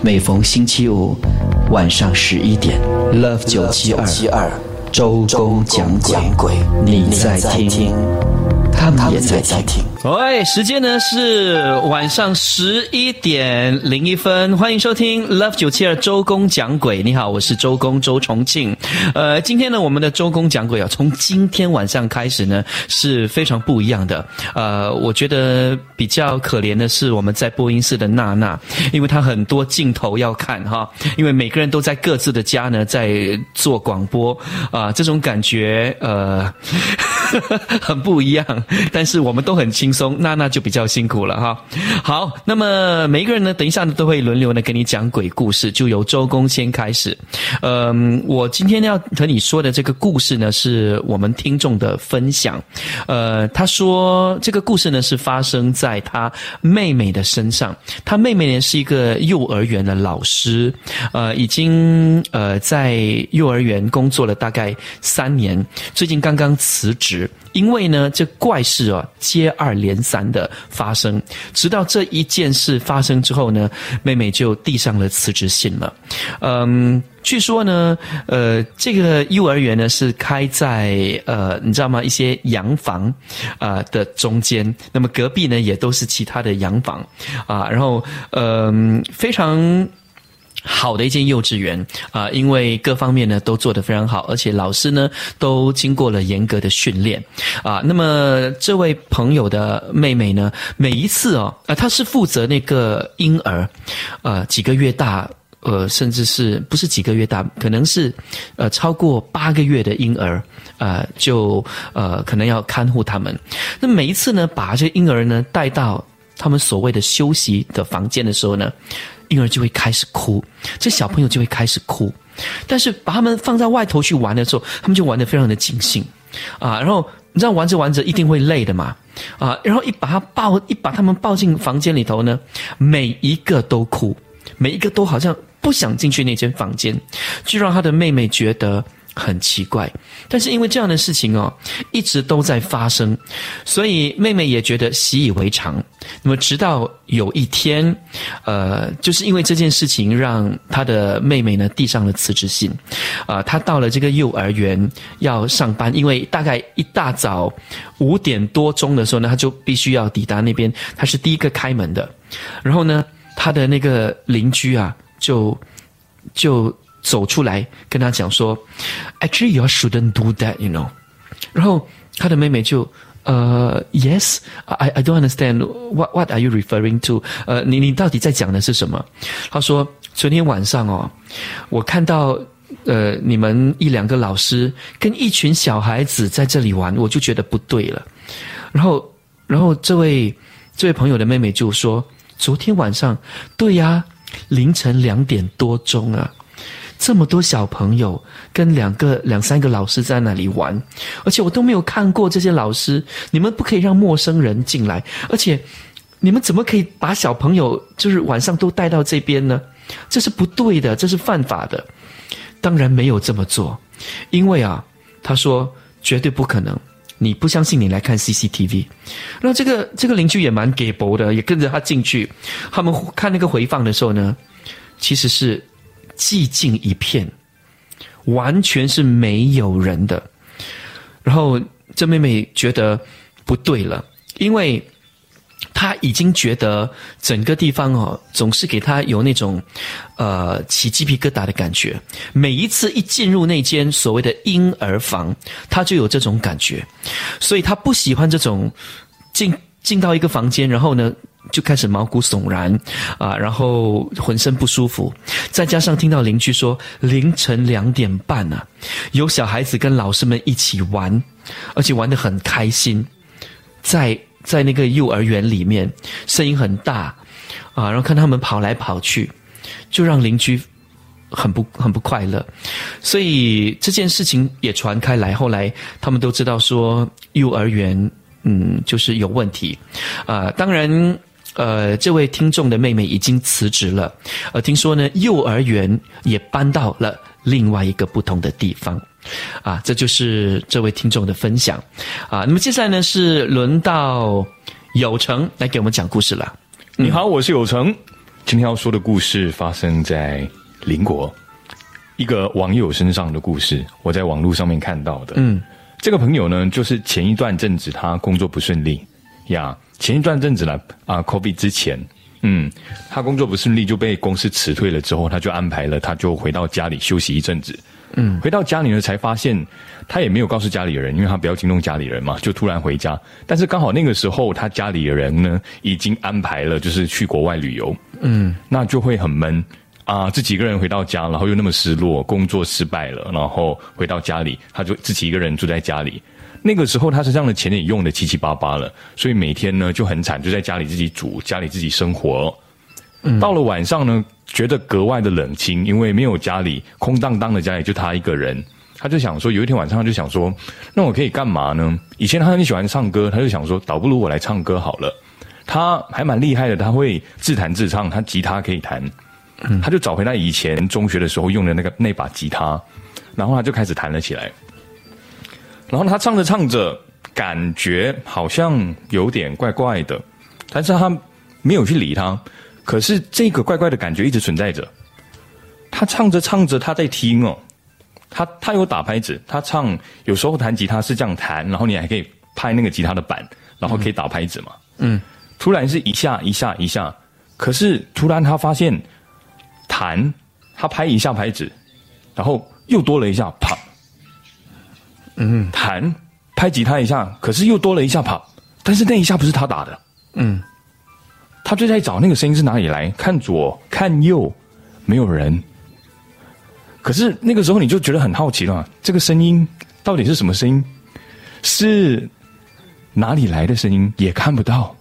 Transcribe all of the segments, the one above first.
每逢星期五晚上十一点，Love 九七二周公讲鬼，你在听，他们也在听。喂，时间呢是晚上十一点零一分，欢迎收听 Love 九七二周公讲鬼。你好，我是周公周重庆。呃，今天呢，我们的周公讲鬼啊，从今天晚上开始呢是非常不一样的。呃，我觉得比较可怜的是我们在播音室的娜娜，因为她很多镜头要看哈，因为每个人都在各自的家呢在做广播啊，这种感觉呃 很不一样，但是我们都很轻松，娜娜就比较辛苦了哈。好，那么每一个人呢，等一下呢都会轮流呢跟你讲鬼故事，就由周公先开始。嗯，我今天要和你说的这个故事呢，是我们听众的分享。呃，他说这个故事呢是发生在他妹妹的身上，他妹妹呢是一个幼儿园的老师，呃，已经呃在幼儿园工作了大概三年，最近刚刚辞职。因为呢，这怪事啊接二连三的发生，直到这一件事发生之后呢，妹妹就递上了辞职信了。嗯，据说呢，呃，这个幼儿园呢是开在呃，你知道吗？一些洋房啊的中间，那么隔壁呢也都是其他的洋房啊，然后嗯，非常。好的一间幼稚园啊，因为各方面呢都做得非常好，而且老师呢都经过了严格的训练啊。那么这位朋友的妹妹呢，每一次哦，啊，她是负责那个婴儿，呃，几个月大，呃，甚至是不是几个月大，可能是呃超过八个月的婴儿，呃，就呃可能要看护他们。那每一次呢，把这婴儿呢带到他们所谓的休息的房间的时候呢。婴儿就会开始哭，这小朋友就会开始哭，但是把他们放在外头去玩的时候，他们就玩得非常的尽兴，啊，然后你知道玩着玩着一定会累的嘛，啊，然后一把他抱一把他们抱进房间里头呢，每一个都哭，每一个都好像不想进去那间房间，就让他的妹妹觉得。很奇怪，但是因为这样的事情哦，一直都在发生，所以妹妹也觉得习以为常。那么直到有一天，呃，就是因为这件事情，让她的妹妹呢递上了辞职信。啊，她到了这个幼儿园要上班，因为大概一大早五点多钟的时候呢，她就必须要抵达那边，她是第一个开门的。然后呢，她的那个邻居啊，就就。走出来跟他讲说，Actually, you shouldn't do that, you know。然后他的妹妹就呃，Yes, I I don't understand what what are you referring to？呃，你你到底在讲的是什么？他说昨天晚上哦，我看到呃你们一两个老师跟一群小孩子在这里玩，我就觉得不对了。然后然后这位这位朋友的妹妹就说，昨天晚上对呀，凌晨两点多钟啊。这么多小朋友跟两个两三个老师在那里玩，而且我都没有看过这些老师。你们不可以让陌生人进来，而且你们怎么可以把小朋友就是晚上都带到这边呢？这是不对的，这是犯法的。当然没有这么做，因为啊，他说绝对不可能。你不相信，你来看 CCTV。那这个这个邻居也蛮给薄的，也跟着他进去。他们看那个回放的时候呢，其实是。寂静一片，完全是没有人的。然后这妹妹觉得不对了，因为她已经觉得整个地方哦，总是给她有那种呃起鸡皮疙瘩的感觉。每一次一进入那间所谓的婴儿房，她就有这种感觉，所以她不喜欢这种进进到一个房间，然后呢。就开始毛骨悚然，啊，然后浑身不舒服，再加上听到邻居说凌晨两点半呢，有小孩子跟老师们一起玩，而且玩得很开心，在在那个幼儿园里面，声音很大，啊，然后看他们跑来跑去，就让邻居很不很不快乐，所以这件事情也传开来，后来他们都知道说幼儿园嗯就是有问题，啊，当然。呃，这位听众的妹妹已经辞职了，呃，听说呢，幼儿园也搬到了另外一个不同的地方，啊，这就是这位听众的分享，啊，那么接下来呢是轮到有成来给我们讲故事了。你好，我是有成。今天要说的故事发生在邻国一个网友身上的故事，我在网络上面看到的。嗯，这个朋友呢，就是前一段阵子他工作不顺利呀，前一段阵子呢啊，COVID 之前，嗯，他工作不顺利就被公司辞退了之后，他就安排了，他就回到家里休息一阵子。嗯，回到家里呢，才发现他也没有告诉家里人，因为他不要惊动家里人嘛，就突然回家。但是刚好那个时候，他家里的人呢已经安排了，就是去国外旅游。嗯，那就会很闷啊，自己一个人回到家，然后又那么失落，工作失败了，然后回到家里，他就自己一个人住在家里。那个时候他身上的钱也用的七七八八了，所以每天呢就很惨，就在家里自己煮，家里自己生活。到了晚上呢。觉得格外的冷清，因为没有家里，空荡荡的家里就他一个人。他就想说，有一天晚上他就想说，那我可以干嘛呢？以前他很喜欢唱歌，他就想说，倒不如我来唱歌好了。他还蛮厉害的，他会自弹自唱，他吉他可以弹。他就找回他以前中学的时候用的那个那把吉他，然后他就开始弹了起来。然后他唱着唱着，感觉好像有点怪怪的，但是他没有去理他。可是这个怪怪的感觉一直存在着。他唱着唱着，他在听哦。他他有打拍子，他唱有时候弹吉他是这样弹，然后你还可以拍那个吉他的板，然后可以打拍子嘛。嗯。突然是一下一下一下，可是突然他发现弹，他拍一下拍子，然后又多了一下啪。嗯。弹拍吉他一下，可是又多了一下跑，但是那一下不是他打的。嗯。他就在找那个声音是哪里来，看左看右，没有人。可是那个时候你就觉得很好奇了，这个声音到底是什么声音？是哪里来的声音？也看不到。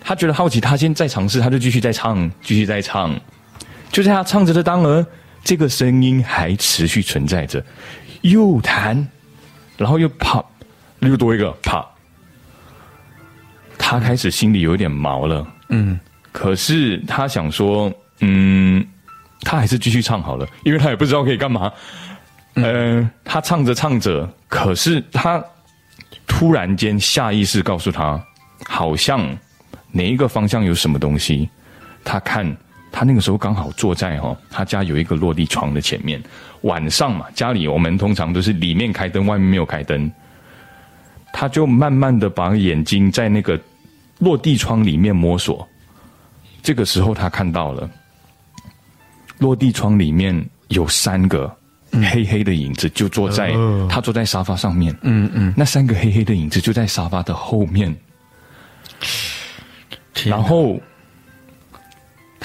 他觉得好奇，他先再尝试，他就继续在唱，继续在唱。就在他唱着的当儿，这个声音还持续存在着，又弹，然后又啪，又多一个啪。他开始心里有点毛了。嗯，可是他想说，嗯，他还是继续唱好了，因为他也不知道可以干嘛。嗯，他唱着唱着，可是他突然间下意识告诉他，好像哪一个方向有什么东西。他看他那个时候刚好坐在哈他家有一个落地窗的前面，晚上嘛，家里我们通常都是里面开灯，外面没有开灯。他就慢慢的把眼睛在那个。落地窗里面摸索，这个时候他看到了落地窗里面有三个黑黑的影子，就坐在他坐在沙发上面。嗯嗯，那三个黑黑的影子就在沙发的后面。然后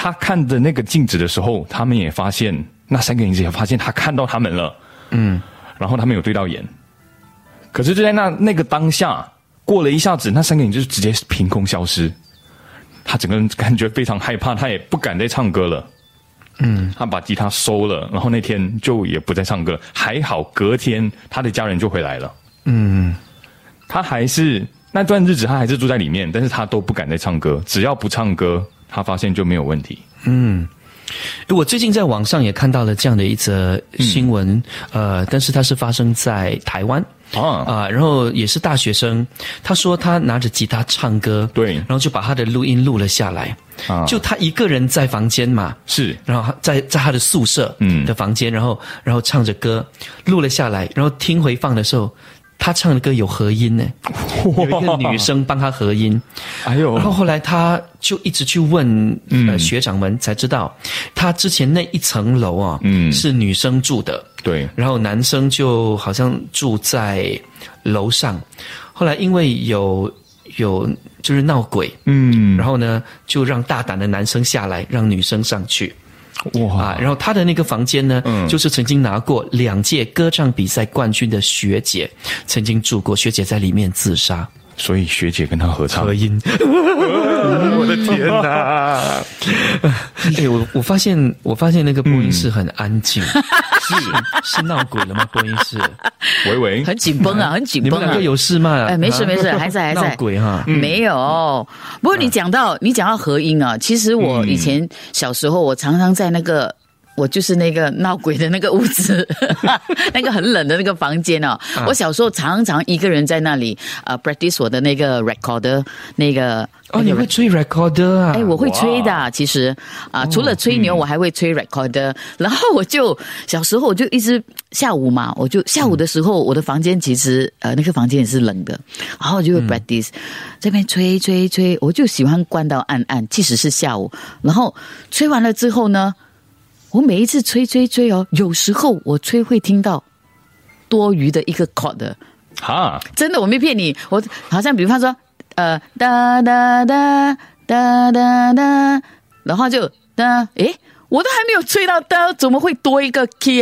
他看着那个镜子的时候，他们也发现那三个影子也发现他看到他们了。嗯，然后他们有对到眼，可是就在那那个当下。过了一下子，那三个影子就直接凭空消失。他整个人感觉非常害怕，他也不敢再唱歌了。嗯，他把吉他收了，然后那天就也不再唱歌。还好隔天他的家人就回来了。嗯，他还是那段日子，他还是住在里面，但是他都不敢再唱歌。只要不唱歌，他发现就没有问题。嗯。我最近在网上也看到了这样的一则新闻，呃，但是它是发生在台湾。啊。啊，然后也是大学生，他说他拿着吉他唱歌，对，然后就把他的录音录了下来，啊，就他一个人在房间嘛，是，然后在在他的宿舍嗯。的房间，然后然后唱着歌录了下来，然后听回放的时候。他唱的歌有合音呢，有一个女生帮他合音，哎呦！然后后来他就一直去问呃学长们，才知道他之前那一层楼啊，嗯，是女生住的，对。然后男生就好像住在楼上，后来因为有有就是闹鬼，嗯，然后呢就让大胆的男生下来，让女生上去。哇！然后他的那个房间呢，就是曾经拿过两届歌唱比赛冠军的学姐曾经住过，学姐在里面自杀。所以学姐跟他合唱合音，我的天哪！哎，我我发现我发现那个播音室很安静，是是闹鬼了吗？播音室，喂喂，很紧绷啊，很紧绷啊！你们两个有事吗？哎，没事没事，还在还在闹鬼哈？没有。不过你讲到你讲到合音啊，其实我以前小时候我常常在那个。我就是那个闹鬼的那个屋子，那个很冷的那个房间哦。我小时候常常一个人在那里呃 practice 我的那个 recorder 那个。哦，你会吹 recorder 啊？哎，我会吹的。其实啊，除了吹牛，我还会吹 recorder。然后我就小时候我就一直下午嘛，我就下午的时候，我的房间其实呃那个房间也是冷的，然后我就会 practice 这边吹吹吹，我就喜欢关到暗暗，即使是下午。然后吹完了之后呢，我每一次吹吹吹哦，有时候我吹会听到多余的一个 chord。哈，真的我没骗你，我好像比方说。呃哒哒哒哒哒哒，然后就哒，诶，我都还没有吹到哒，怎么会多一个 key？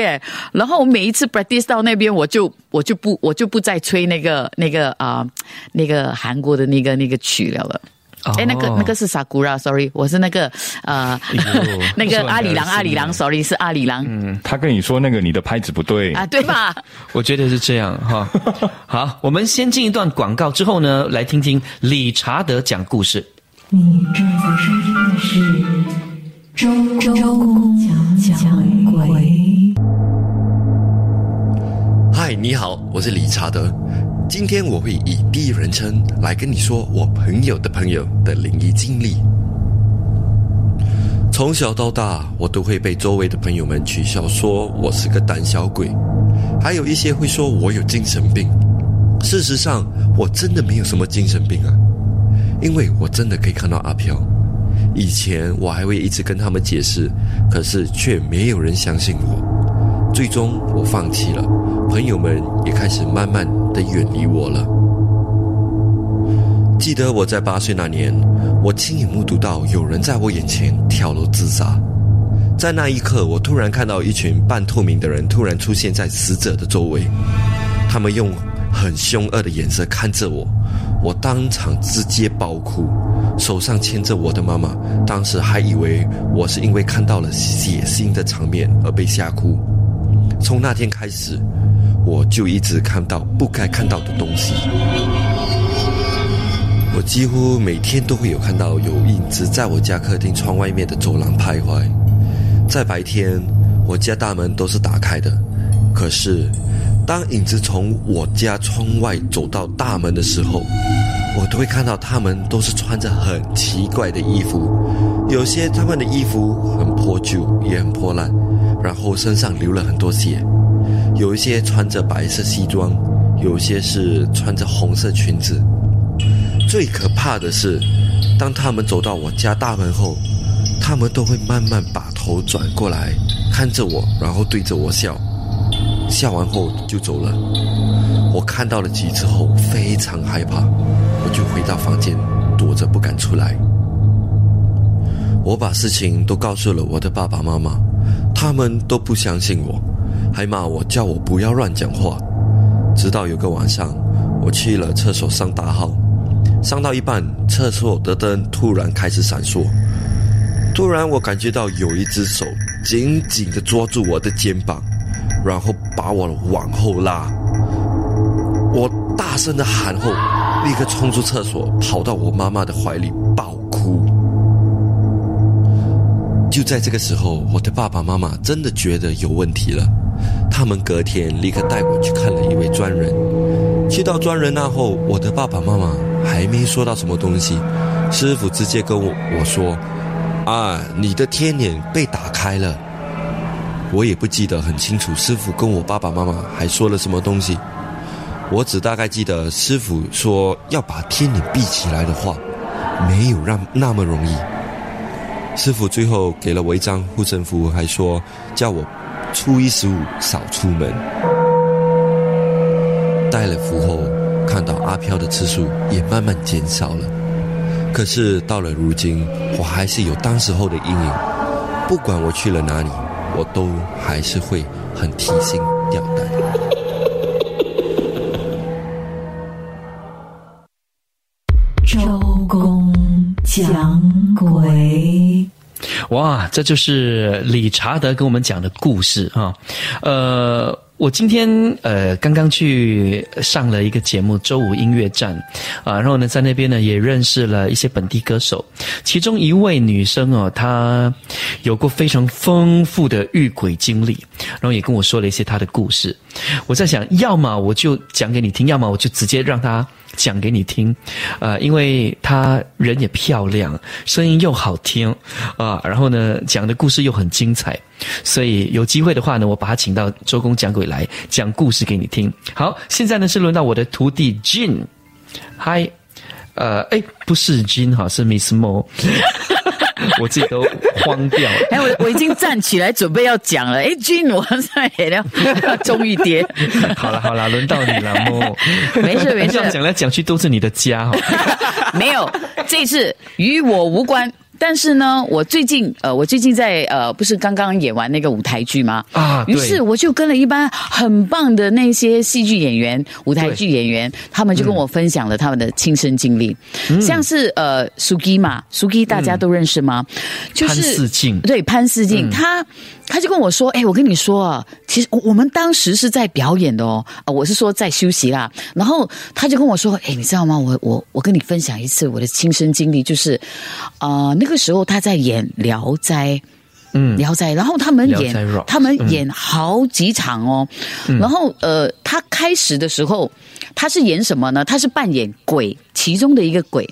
然后我每一次 practice 到那边，我就我就不我就不再吹那个那个啊那个韩国的那个那个曲了了。哎，那个那个是 Sakura，sorry，我是那个呃 那个阿里郎阿里郎，sorry 是阿里郎。嗯，他跟你说那个你的拍子不对啊，对吧？我觉得是这样哈。好，我们先进一段广告之后呢，来听听理查德讲故事。你正在收听的是周周公讲讲鬼。嗨，你好，我是理查德。今天我会以第一人称来跟你说我朋友的朋友的灵异经历。从小到大，我都会被周围的朋友们取笑说我是个胆小鬼，还有一些会说我有精神病。事实上，我真的没有什么精神病啊，因为我真的可以看到阿飘。以前我还会一直跟他们解释，可是却没有人相信我。最终，我放弃了。朋友们也开始慢慢的远离我了。记得我在八岁那年，我亲眼目睹到有人在我眼前跳楼自杀。在那一刻，我突然看到一群半透明的人突然出现在死者的周围，他们用很凶恶的眼神看着我，我当场直接爆哭，手上牵着我的妈妈，当时还以为我是因为看到了血腥的场面而被吓哭。从那天开始。我就一直看到不该看到的东西。我几乎每天都会有看到有影子在我家客厅窗外面的走廊徘徊。在白天，我家大门都是打开的，可是当影子从我家窗外走到大门的时候，我都会看到他们都是穿着很奇怪的衣服，有些他们的衣服很破旧，也很破烂，然后身上流了很多血。有一些穿着白色西装，有些是穿着红色裙子。最可怕的是，当他们走到我家大门后，他们都会慢慢把头转过来看着我，然后对着我笑，笑完后就走了。我看到了几次后非常害怕，我就回到房间躲着不敢出来。我把事情都告诉了我的爸爸妈妈，他们都不相信我。还骂我，叫我不要乱讲话。直到有个晚上，我去了厕所上大号，上到一半，厕所的灯突然开始闪烁。突然，我感觉到有一只手紧紧的抓住我的肩膀，然后把我往后拉。我大声的喊后，立刻冲出厕所，跑到我妈妈的怀里爆哭。就在这个时候，我的爸爸妈妈真的觉得有问题了。他们隔天立刻带我去看了一位专人。去到专人那后，我的爸爸妈妈还没说到什么东西，师傅直接跟我我说：“啊，你的天眼被打开了。”我也不记得很清楚，师傅跟我爸爸妈妈还说了什么东西。我只大概记得师傅说要把天眼闭起来的话，没有让那么容易。师傅最后给了我一张护身符，还说叫我。初一十五少出门，带了符后，看到阿飘的次数也慢慢减少了。可是到了如今，我还是有当时候的阴影。不管我去了哪里，我都还是会很提心吊胆。周公讲。哇，这就是理查德跟我们讲的故事啊，呃。我今天呃刚刚去上了一个节目《周五音乐站》啊，然后呢在那边呢也认识了一些本地歌手，其中一位女生哦，她有过非常丰富的遇鬼经历，然后也跟我说了一些她的故事。我在想，要么我就讲给你听，要么我就直接让她讲给你听，呃，因为她人也漂亮，声音又好听啊，然后呢讲的故事又很精彩。所以有机会的话呢，我把他请到周公讲鬼来讲故事给你听。好，现在呢是轮到我的徒弟 Jin，嗨，呃，哎，不是 Jin 哈，是 Miss Mo，我自己都慌掉了。哎，我我已经站起来准备要讲了。哎君，我在也要 终于跌。好了好了，轮到你了，Mo。没事没事，讲来讲去都是你的家哈。没有，这次与我无关。但是呢，我最近呃，我最近在呃，不是刚刚演完那个舞台剧吗？啊，于是我就跟了一班很棒的那些戏剧演员、舞台剧演员，他们就跟我分享了他们的亲身经历，像是呃，苏基嘛，苏基大家都认识吗？就是潘四镜，对，潘四镜，他。他就跟我说：“哎，我跟你说啊，其实我们当时是在表演的哦，啊，我是说在休息啦。然后他就跟我说：，哎，你知道吗？我我我跟你分享一次我的亲身经历，就是，啊，那个时候他在演《聊斋》，嗯，《聊斋》，然后他们演，他们演好几场哦。然后呃，他开始的时候，他是演什么呢？他是扮演鬼，其中的一个鬼。”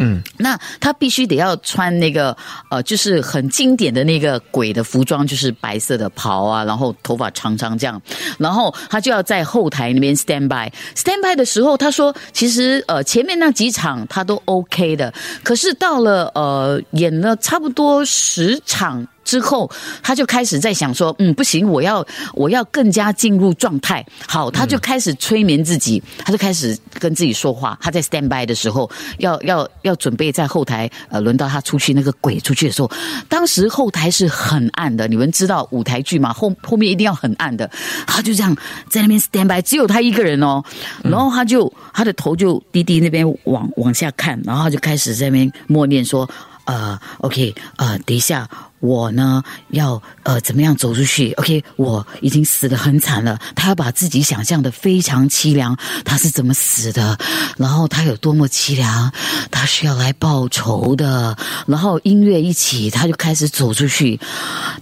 嗯，那他必须得要穿那个呃，就是很经典的那个鬼的服装，就是白色的袍啊，然后头发长长这样，然后他就要在后台那边 stand by。stand by 的时候，他说其实呃前面那几场他都 OK 的，可是到了呃演了差不多十场。之后，他就开始在想说：“嗯，不行，我要我要更加进入状态。”好，他就开始催眠自己，他就开始跟自己说话。他在 stand by 的时候，要要要准备在后台，呃，轮到他出去那个鬼出去的时候，当时后台是很暗的。你们知道舞台剧嘛？后后面一定要很暗的。他就这样在那边 stand by，只有他一个人哦。然后他就他的头就低低那边往往下看，然后他就开始在那边默念说：“呃，OK，呃，等一下。”我呢，要呃怎么样走出去？OK，我已经死得很惨了。他要把自己想象的非常凄凉，他是怎么死的？然后他有多么凄凉？他是要来报仇的。然后音乐一起，他就开始走出去。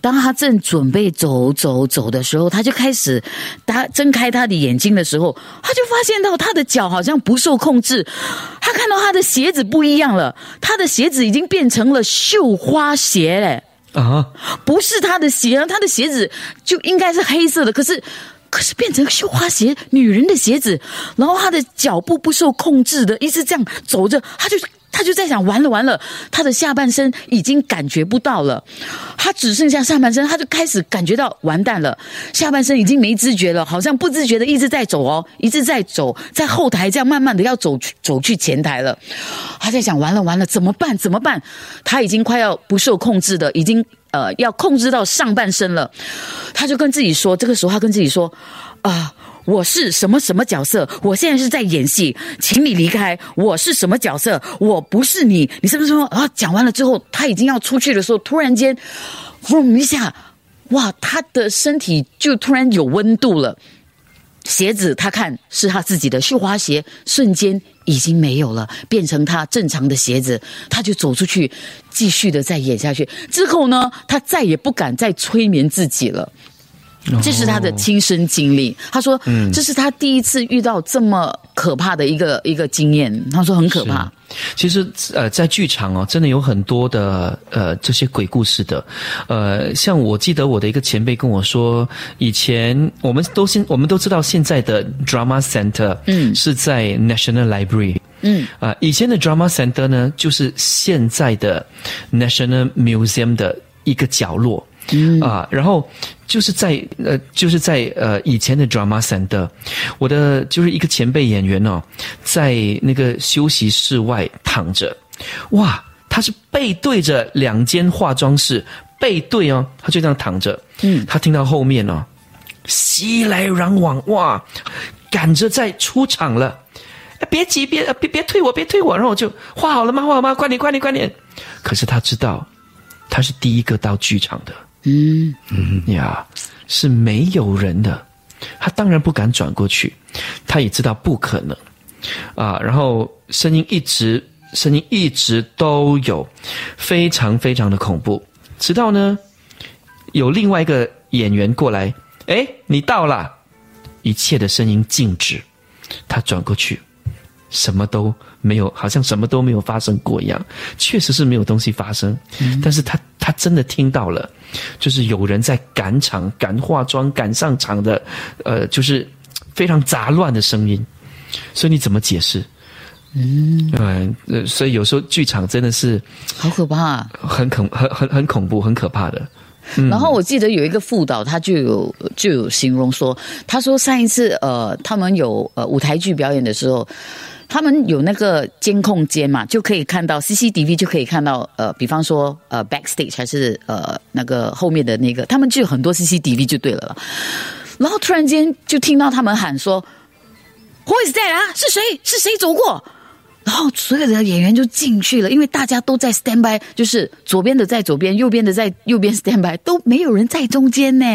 当他正准备走走走的时候，他就开始他睁开他的眼睛的时候，他就发现到他的脚好像不受控制。他看到他的鞋子不一样了，他的鞋子已经变成了绣花鞋嘞。啊，不是他的鞋，他的鞋子就应该是黑色的，可是，可是变成绣花鞋，女人的鞋子，然后他的脚步不受控制的，一直这样走着，他就。他就在想，完了完了，他的下半身已经感觉不到了，他只剩下上半身，他就开始感觉到完蛋了，下半身已经没知觉了，好像不自觉的一直在走哦，一直在走，在后台这样慢慢的要走走去前台了。他在想，完了完了，怎么办？怎么办？他已经快要不受控制的，已经呃要控制到上半身了。他就跟自己说，这个时候他跟自己说啊。我是什么什么角色？我现在是在演戏，请你离开。我是什么角色？我不是你，你是不是说啊？讲完了之后，他已经要出去的时候，突然间，嗡一下，哇，他的身体就突然有温度了。鞋子他看是他自己的绣花鞋，瞬间已经没有了，变成他正常的鞋子，他就走出去，继续的再演下去。之后呢，他再也不敢再催眠自己了。这是他的亲身经历。他说：“这是他第一次遇到这么可怕的一个一个经验。”他说：“很可怕。”其实，呃，在剧场哦，真的有很多的呃这些鬼故事的。呃，像我记得我的一个前辈跟我说，以前我们都现我们都知道现在的 Drama Center 嗯是在 National Library 嗯啊，以前的 Drama Center 呢就是现在的 National Museum 的一个角落。嗯啊，然后就是在呃，就是在呃以前的 drama center，我的就是一个前辈演员哦，在那个休息室外躺着，哇，他是背对着两间化妆室，背对哦，他就这样躺着，嗯，他听到后面哦，熙来攘往，哇，赶着在出场了，别急，别别别推我，别推我，然后我就画好了吗？画好吗？快点，快点，快点！可是他知道，他是第一个到剧场的。嗯呀，是没有人的，他他当然不敢转过去，他也知道不可能啊。然后声音一直，声音一直都有，非常非常的恐怖。直到呢，有另外一个演员过来，哎，你到了，一切的声音静止，他转过去，什么都没有，好像什么都没有发生过一样。确实是没有东西发生，但是他他真的听到了，就是有人在赶场、赶化妆、赶上场的，呃，就是非常杂乱的声音。所以你怎么解释？嗯，呃，所以有时候剧场真的是好可怕。很恐、很很很恐怖、很可怕的。然后我记得有一个副导，他就有就有形容说，他说上一次呃，他们有呃舞台剧表演的时候，他们有那个监控间嘛，就可以看到 CCTV 就可以看到呃，比方说呃 backstage 还是呃那个后面的那个，他们就有很多 CCTV 就对了了。然后突然间就听到他们喊说，Who is that 啊？是谁？是谁走过？然后所有的演员就进去了，因为大家都在 stand by，就是左边的在左边，右边的在右边 stand by，都没有人在中间呢。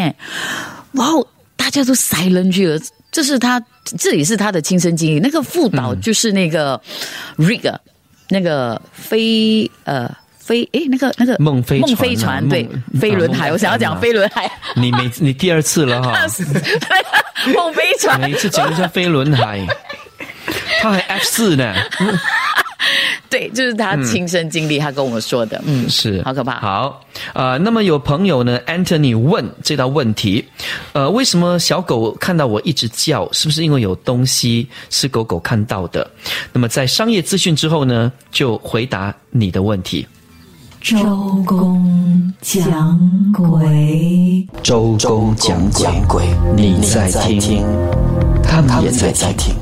然后大家都塞人去了，这是他，这也是他的亲身经历。那个副导就是那个 rig，那个飞呃飞诶，那个那个梦飞梦飞船对飞轮海，我想要讲飞轮海，你每你第二次了哈，梦飞船。每次讲一下飞轮海。他还 F 四呢，对，就是他亲身经历，他跟我说的，嗯，是好可怕。好，呃，那么有朋友呢，Anthony 问这道问题，呃，为什么小狗看到我一直叫？是不是因为有东西是狗狗看到的？那么在商业资讯之后呢，就回答你的问题。周公讲鬼，周公讲鬼，你在听，他们也在听。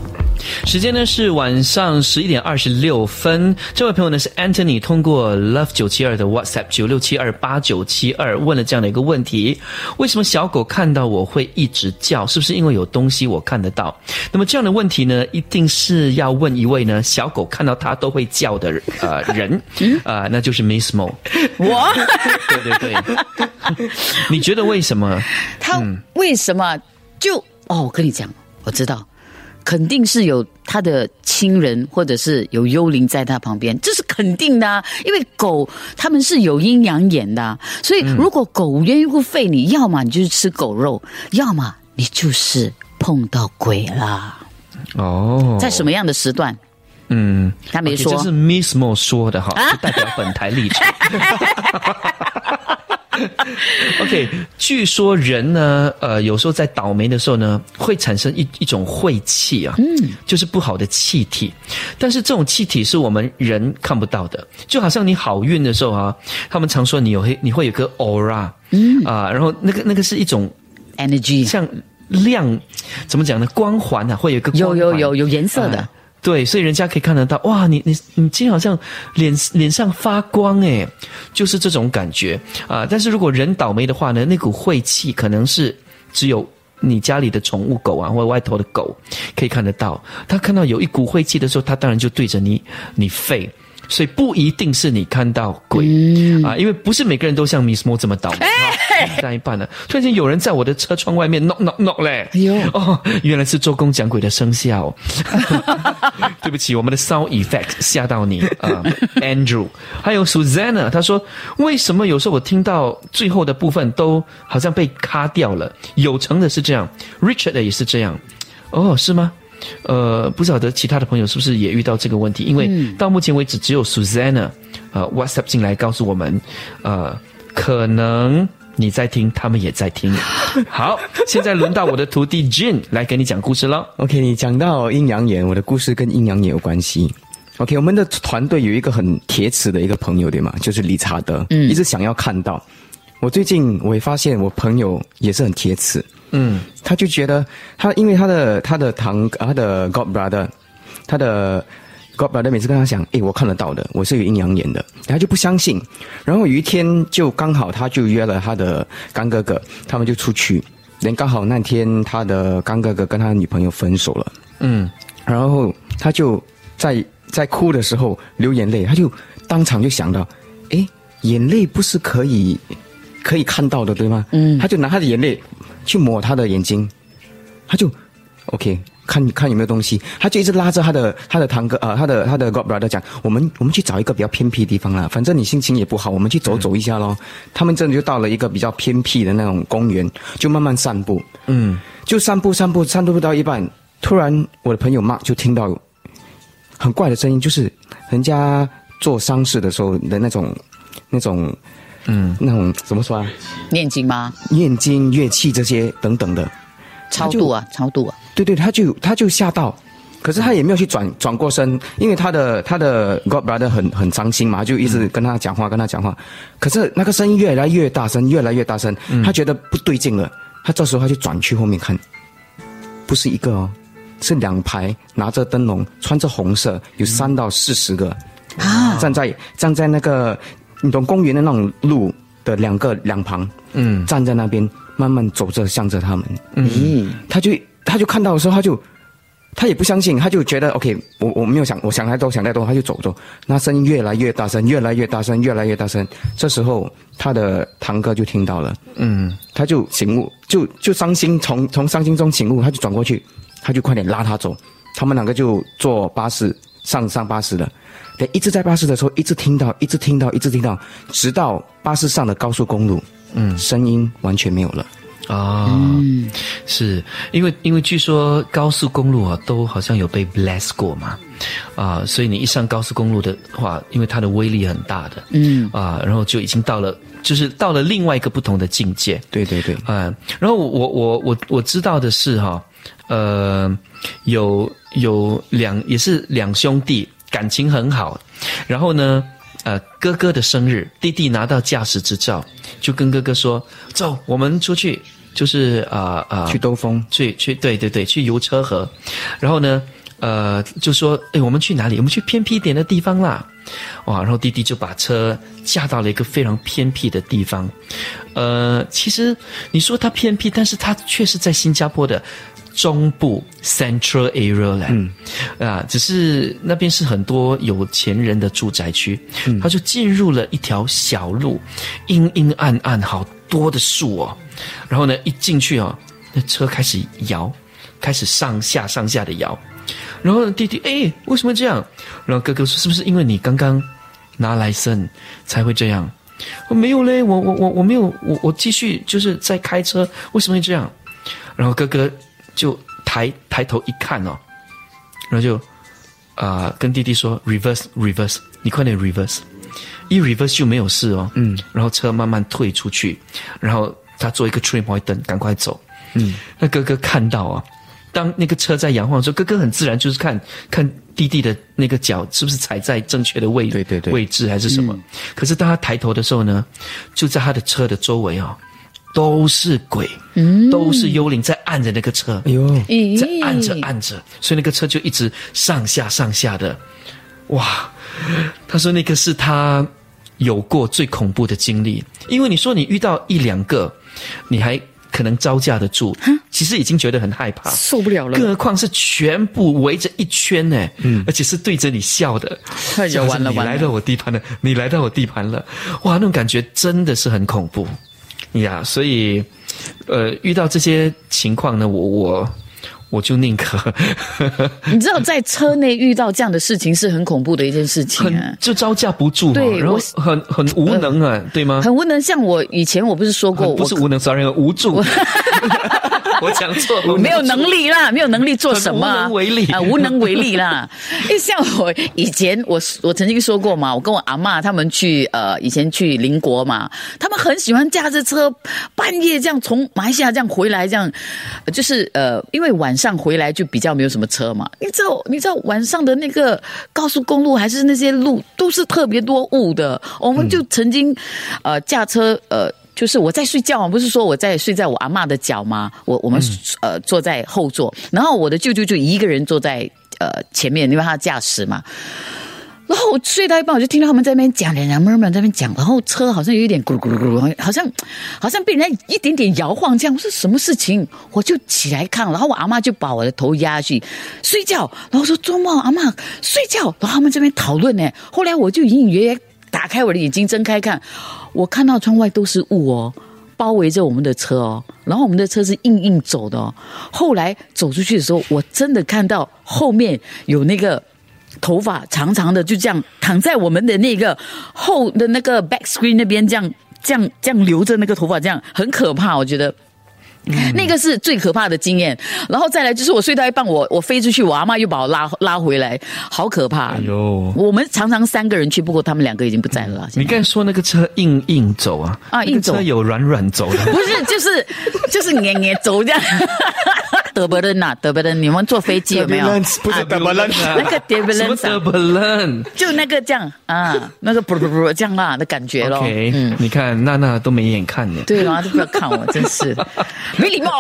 时间呢是晚上十一点二十六分。这位朋友呢是 Anthony，通过 Love 九七二的 WhatsApp 九六七二八九七二问了这样的一个问题：为什么小狗看到我会一直叫？是不是因为有东西我看得到？那么这样的问题呢，一定是要问一位呢小狗看到它都会叫的呃人啊，那就是 Miss Mo。我，对对对，你觉得为什么？他为什么就哦？我跟你讲，我知道。肯定是有他的亲人，或者是有幽灵在他旁边，这是肯定的。因为狗他们是有阴阳眼的，所以如果狗无缘无故吠你，要么你就是吃狗肉，要么你就是碰到鬼啦。哦，在什么样的时段？嗯，他没说，这是 Miss Mo 说的哈，不代表本台立场。OK，据说人呢，呃，有时候在倒霉的时候呢，会产生一一种晦气啊，嗯，就是不好的气体。但是这种气体是我们人看不到的，就好像你好运的时候啊，他们常说你有黑，你会有个 aura，嗯啊，然后那个那个是一种 energy，像亮，怎么讲呢？光环啊，会有一个有有有有颜色的。对，所以人家可以看得到，哇，你你你今天好像脸脸上发光诶，就是这种感觉啊。但是如果人倒霉的话呢，那股晦气可能是只有你家里的宠物狗啊，或者外头的狗可以看得到。他看到有一股晦气的时候，他当然就对着你你吠。所以不一定是你看到鬼啊，因为不是每个人都像 Miss Mo 这么倒霉。干一半了，突然间有人在我的车窗外面 knock knock knock 嘞！哎呦，哦，原来是周公讲鬼的声效。对不起，我们的 sound effect 吓到你啊，Andrew。还有 Susanna，他说为什么有时候我听到最后的部分都好像被卡掉了？有成的是这样，Richard 也是这样。哦，是吗？呃，不晓得其他的朋友是不是也遇到这个问题？因为到目前为止，只有 Susanna 呃 WhatsApp 进来告诉我们，呃，可能你在听，他们也在听。好，现在轮到我的徒弟 Jin 来给你讲故事了。OK，你讲到阴阳眼，我的故事跟阴阳眼有关系。OK，我们的团队有一个很铁齿的一个朋友，对吗？就是理查德，嗯，一直想要看到。我最近我也发现，我朋友也是很铁齿。嗯，他就觉得他因为他的他的堂他的 God brother，他的 God brother 每次跟他讲，诶，我看得到的，我是有阴阳眼的，他就不相信。然后有一天就刚好他就约了他的干哥哥，他们就出去。连刚好那天他的干哥哥跟他女朋友分手了，嗯，然后他就在在哭的时候流眼泪，他就当场就想到，诶，眼泪不是可以可以看到的对吗？嗯，他就拿他的眼泪。去抹他的眼睛，他就 OK。看看有没有东西，他就一直拉着他的他的堂哥啊、呃，他的他的 God brother 讲，我们我们去找一个比较偏僻的地方啦，反正你心情也不好，我们去走走一下咯。他们真的就到了一个比较偏僻的那种公园，就慢慢散步。嗯，就散步散步散步到一半，突然我的朋友 Mark 就听到很怪的声音，就是人家做丧事的时候的那种那种嗯那种怎么说啊？念经吗？念经、乐器这些等等的。超度啊，超度啊！对对，他就他就吓到，可是他也没有去转转过身，因为他的他的 God brother 很很伤心嘛，就一直跟他讲话，跟他讲话。可是那个声音越来越大声，越来越大声，他觉得不对劲了，他这时候他就转去后面看，不是一个哦，是两排拿着灯笼，穿着红色，有三到四十个。啊，站在站在那个你懂公园的那种路的两个两旁，嗯。站在那边慢慢走着，向着他们。嗯，他就他就看到的时候，他就他也不相信，他就觉得 OK，我我没有想，我想太多，想太多，他就走走，那声音越来越大声，越来越大声，越来越大声。这时候他的堂哥就听到了，嗯他就醒悟，就就伤心，从从伤心中醒悟，他就转过去，他就快点拉他走。他们两个就坐巴士上上巴士了。对，一直在巴士的时候，一直听到，一直听到，一直听到，直到巴士上的高速公路，嗯声音完全没有了。啊，是因为因为据说高速公路啊都好像有被 bless 过嘛，啊，所以你一上高速公路的话，因为它的威力很大的，嗯。啊，然后就已经到了，就是到了另外一个不同的境界。对对对，嗯，然后我我我我知道的是哈，呃，有有两也是两兄弟感情很好，然后呢，呃，哥哥的生日，弟弟拿到驾驶执照，就跟哥哥说，走，我们出去，就是啊啊，去兜风。去去，对对对，去游车河，然后呢，呃，就说，哎，我们去哪里？我们去偏僻一点的地方啦。哇，然后弟弟就把车驾到了一个非常偏僻的地方。呃，其实你说它偏僻，但是它却是在新加坡的中部 Central Area 嘞。嗯，啊，只是那边是很多有钱人的住宅区，他就进入了一条小路，阴阴暗暗，好多的树哦。然后呢，一进去哦，那车开始摇，开始上下上下的摇。然后弟弟，哎，为什么这样？然后哥哥说，是不是因为你刚刚拿来森才会这样？我没有嘞，我我我我没有，我我继续就是在开车，为什么会这样？然后哥哥就抬抬头一看哦，然后就啊、呃跟弟弟说 reverse reverse，你快点 reverse，一 reverse 就没有事哦。嗯，然后车慢慢退出去，然后他做一个 trim point 灯，赶快走。嗯，那哥哥看到啊，当那个车在摇晃的时候，哥哥很自然就是看看弟弟的那个脚是不是踩在正确的位对对对位置还是什么。可是当他抬头的时候呢，就在他的车的周围啊、都是鬼，都是幽灵在按着那个车。哎呦，在按着按着，所以那个车就一直上下上下的，哇！他说那个是他有过最恐怖的经历，因为你说你遇到一两个，你还可能招架得住，其实已经觉得很害怕，受不了了。更何况是全部围着一圈呢，嗯，而且是对着你笑的，哎呀笑着完了完了。你来到我地盘了，你来到我地盘了，哇，那种感觉真的是很恐怖呀，所以，呃，遇到这些情况呢，我我我就宁可你知道，在车内遇到这样的事情是很恐怖的一件事情。就招架不住嘛，对然后我很很无能啊，对吗？很无能，像我以前我不是说过，我不是无能，sorry，无助。我讲错，我没有能力啦，没有能力做什么、无能为力啊，无能为力啦。因为像我以前，我我曾经说过嘛，我跟我阿嬷他们去呃，以前去邻国嘛，他们很喜欢驾着车半夜这样从马来西亚这样回来，这样呃就是呃，因为晚上回来就比较没有什么车嘛。你知道，你知道晚上的那个高速公路还是那些路都是特别多雾的，我们就曾经呃驾车呃。就是我在睡觉嘛，不是说我在睡在我阿嬷的脚吗？我我们、呃坐在后座，然后我的舅舅就一个人坐在呃前面，因为他驾驶嘛。然后我睡到一半，我就听到他们在那边讲，两人慢慢在那边讲，然后车好像有一点咕噜咕噜咕噜，好像好像被人家一点点摇晃这样。我说什么事情？我就起来看，然后我阿妈就把我的头压下去睡觉，然后说做梦，阿妈睡觉。然后他们这边讨论呢，后来我就隐隐约约打开我的眼睛，睁开看，我看到窗外都是雾哦。包围着我们的车哦，然后我们的车是硬硬走的哦。后来走出去的时候，我真的看到后面有那个头发长长的，就这样躺在我们的那个后的那个 back screen 那边，这样这样这样留着那个头发，这样很可怕，我觉得。那个是最可怕的经验，然后再来就是我睡到一半，我我飞出去，我阿妈又把我拉拉回来，好可怕！哟，我们常常三个人去，不过他们两个已经不在了你刚才说那个车硬硬走啊？啊硬走车有软软走的。不是，就是 就是黏黏走这样。德伯伦呐，德伯伦，你们坐飞机有没有？不是德伯伦那个德伯什么伦德伯伦就那个这样啊，那个不不不这样啦的感觉咯。？OK，嗯，你看娜娜都没眼看呢。对啊，都不要看我，真是 没礼貌。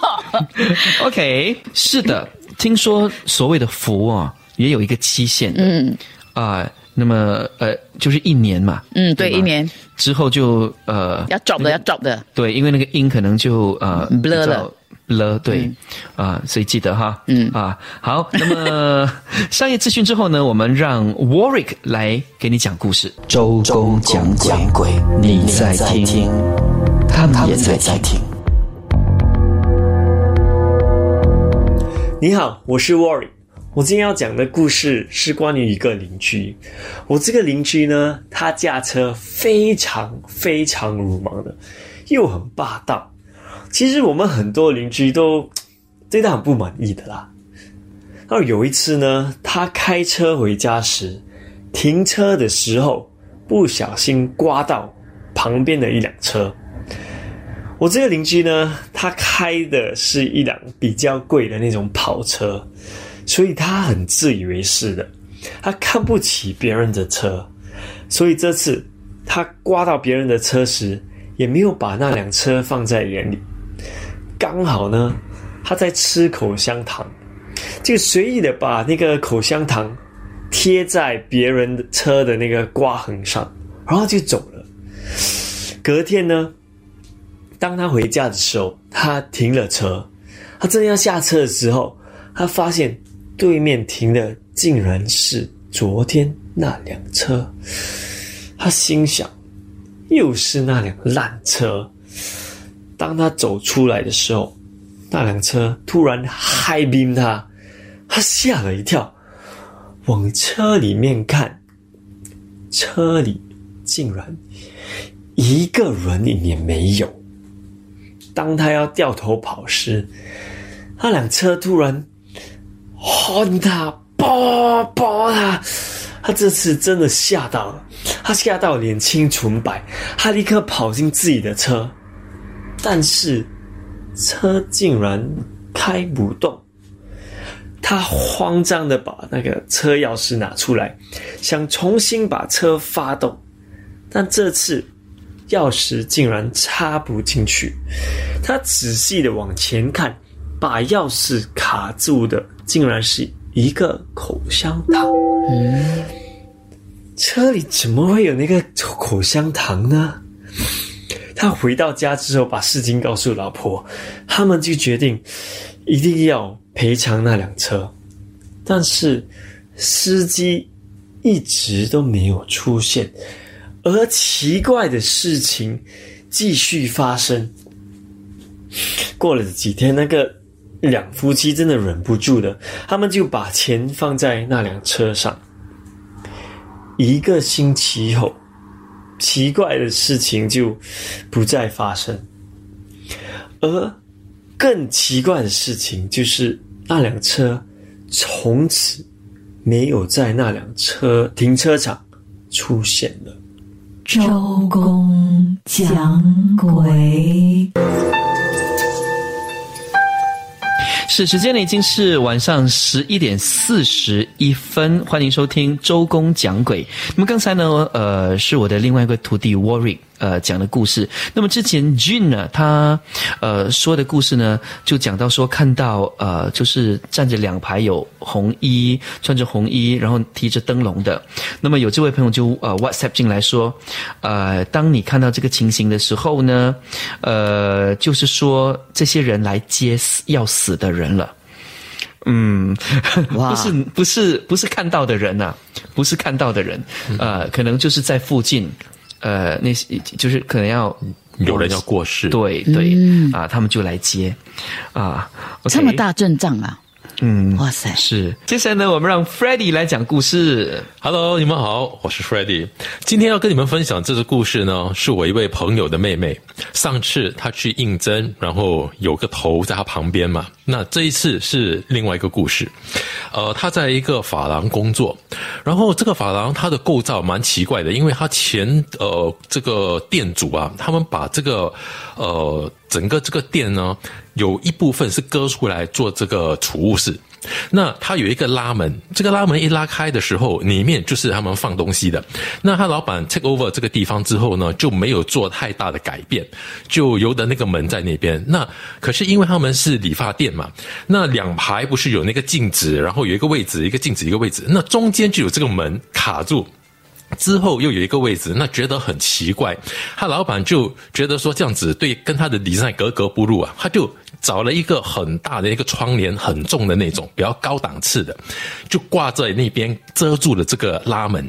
OK，是的，听说所谓的福啊，也有一个期限的。嗯啊、那么呃，就是一年嘛。嗯，对，吧一年之后就呃，要 drop 的，要 drop 的。对，因为那个音可能就呃 Blur 比较了。对，啊、所以记得哈，嗯啊，好，那么 商业资讯之后呢，我们让 Warwick 来给你讲故事。周公讲鬼，你在听，他们也在听。你好，我是 Warwick，。我今天要讲的故事是关于一个邻居。我这个邻居呢，他驾车非常非常鲁莽的，又很霸道。其实我们很多邻居都 对他很不满意的啦。然后有一次呢，他开车回家时，停车的时候不小心刮到旁边的一辆车。我这个邻居呢，他开的是一辆比较贵的那种跑车，所以他很自以为是的，他看不起别人的车，所以这次他刮到别人的车时，也没有把那辆车放在眼里。刚好呢，他在吃口香糖，就随意的把那个口香糖贴在别人的车的那个刮痕上，然后就走了。隔天呢，当他回家的时候，他停了车，他正要下车的时候，他发现对面停的竟然是昨天那辆车。他心想，又是那辆烂车。当他走出来的时候，那辆车突然嗨宾他，他吓了一跳，往车里面看，车里竟然一个人也没有。当他要掉头跑时，那辆车突然轰他，啵啵他，他这次真的吓到了，他吓到脸青唇白，他立刻跑进自己的车，但是车竟然开不动。他慌张的把那个车钥匙拿出来，想重新把车发动，但这次钥匙竟然插不进去。他仔细的往前看，把钥匙卡住的竟然是一个口香糖。车里怎么会有那个口香糖呢？他回到家之后，把事情告诉老婆，他们就决定一定要赔偿那辆车。但是司机一直都没有出现，而奇怪的事情继续发生。过了几天，那个两夫妻真的忍不住了，他们就把钱放在那辆车上。一个星期后，奇怪的事情就不再发生，而更奇怪的事情就是那辆车从此没有在那辆车停车场出现了。周公讲鬼。是，时间呢已经是晚上十一点四十一分，欢迎收听周公讲鬼。那么刚才呢，呃，是我的另外一个徒弟 Warwick 呃讲的故事。那么之前 Jun 呢，他呃说的故事呢，就讲到说看到呃就是站着两排有红衣，穿着红衣，然后提着灯笼的。那么有这位朋友就呃 WhatsApp 进来说，呃，当你看到这个情形的时候呢，呃，就是说这些人来接死要死的人了。嗯，哇 不是不是不是看到的人呐、不是看到的人，呃，可能就是在附近，呃，那些就是可能要有人要过世，对对、啊，他们就来接啊。这么大阵仗啊！嗯，哇塞，是。接下来呢，我们让 f r e d d y 来讲故事。Hello，你们好，我是 Freddy。今天要跟你们分享这个故事呢，是我一位朋友的妹妹。上次她去应征，然后有个头在她旁边嘛。那这一次是另外一个故事。呃，她在一个发廊工作，然后这个发廊它的构造蛮奇怪的，因为它前呃这个店主啊，他们把这个呃整个这个店呢，有一部分是割出来做这个储物室。那它有一个拉门，这个拉门一拉开的时候，里面就是他们放东西的。那他老板 take over 这个地方之后呢，就没有做太大的改变，就由得那个门在那边。那可是因为他们是理发店嘛，那两排不是有那个镜子，然后有一个位置，一个镜子一个位置，那中间就有这个门卡住。之后又有一个位置，那觉得很奇怪，他老板就觉得说这样子对跟他的比赛格格不入啊，他就找了一个很大的一个窗帘，很重的那种，比较高档次的，就挂在那边遮住了这个拉门，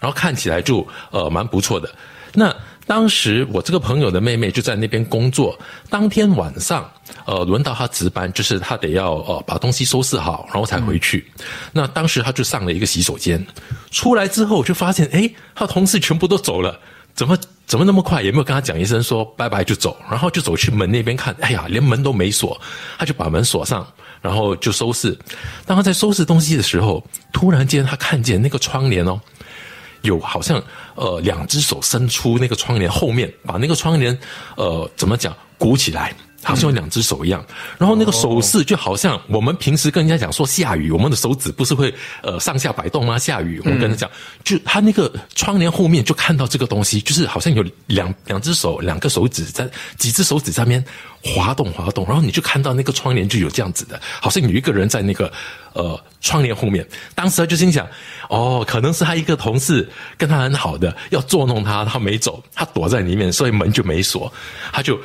然后看起来就呃蛮不错的。那当时我这个朋友的妹妹就在那边工作，当天晚上，呃，轮到她值班，就是她得要呃把东西收拾好，然后才回去。那当时她就上了一个洗手间，出来之后就发现，诶，她同事全部都走了，怎么怎么那么快？也没有跟她讲一声说拜拜就走，然后就走去门那边看，哎呀，连门都没锁，她就把门锁上，然后就收拾。当她在收拾东西的时候，突然间她看见那个窗帘哦。有好像呃两只手伸出那个窗帘后面，把那个窗帘呃怎么讲鼓起来，好像有两只手一样。然后那个手势就好像我们平时跟人家讲说下雨，我们的手指不是会呃上下摆动吗？下雨，我跟他讲，就他那个窗帘后面就看到这个东西，就是好像有两两只手，两个手指在几只手指上面滑动滑动，然后你就看到那个窗帘就有这样子的，好像有一个人在那个呃窗帘后面。当时他就心想，哦，可能是他一个同事跟他很好的，要捉弄他，他没走，他躲在里面，所以门就没锁，他就